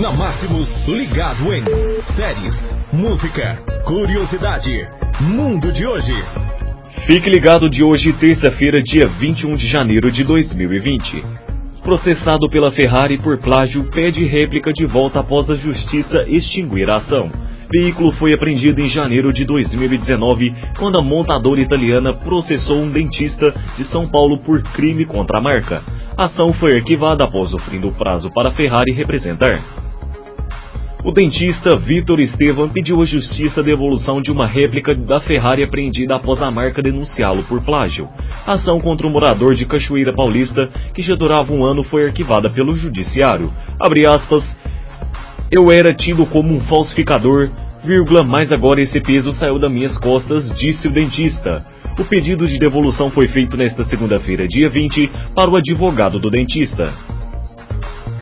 Na Máximos, ligado em séries, música, curiosidade, mundo de hoje. Fique ligado de hoje, terça-feira, dia 21 de janeiro de 2020. Processado pela Ferrari por plágio, pede réplica de volta após a justiça extinguir a ação. Veículo foi apreendido em janeiro de 2019, quando a montadora italiana processou um dentista de São Paulo por crime contra a marca. A ação foi arquivada após o fim do prazo para a Ferrari representar. O dentista Vitor Estevam pediu à justiça a devolução de uma réplica da Ferrari apreendida após a marca denunciá-lo por plágio. A ação contra o morador de Cachoeira Paulista, que já durava um ano, foi arquivada pelo judiciário. Abre aspas, eu era tido como um falsificador, vírgula, mas agora esse peso saiu das minhas costas, disse o dentista. O pedido de devolução foi feito nesta segunda-feira, dia 20, para o advogado do dentista.